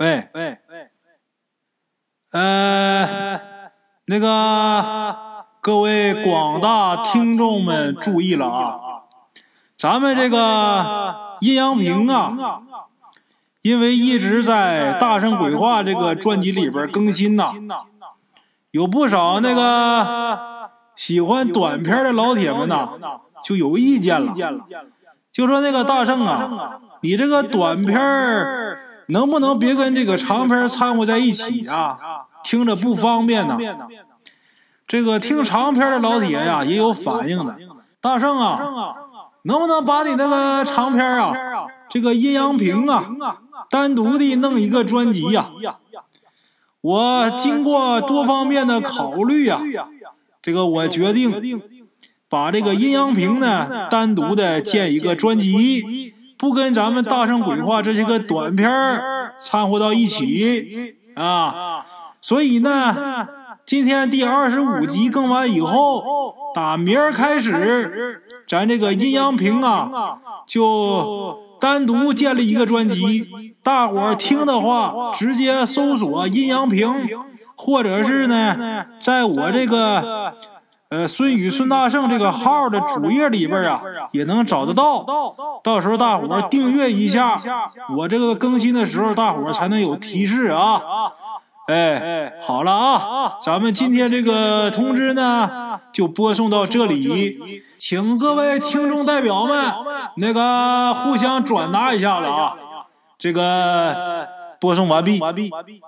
喂喂喂，呃，那个各位广大听众们注意了啊，咱们这个阴阳平啊，因为一直在《大圣鬼话》这个专辑里边更新呐，有不少那个喜欢短片的老铁们呐，就有意见了，就说那个大圣啊，你这个短片儿。能不能别跟这个长篇掺和在一起啊？听着不方便呐。这个听长篇的老铁呀也有反应的。大圣啊，能不能把你那个长篇啊，这个阴阳平啊，单独的弄一个专辑呀？我经过多方面的考虑呀，这个我决定把这个阴阳平呢单独的建一个专辑。不跟咱们大圣鬼话这些个短片掺和到一起啊，所以呢，今天第二十五集更完以后，打明儿开始，咱这个阴阳平啊，就单独建立一个专辑，大伙儿听的话，直接搜索阴阳平，或者是呢，在我这个。呃，孙宇、孙大圣这个号的主页里边啊，也能找得到。到时候大伙订阅一下，我这个更新的时候，大伙才能有提示啊。哎，好了啊，咱们今天这个通知呢，就播送到这里，请各位听众代表们那个互相转达一下子啊。这个播送完毕。完毕。完毕。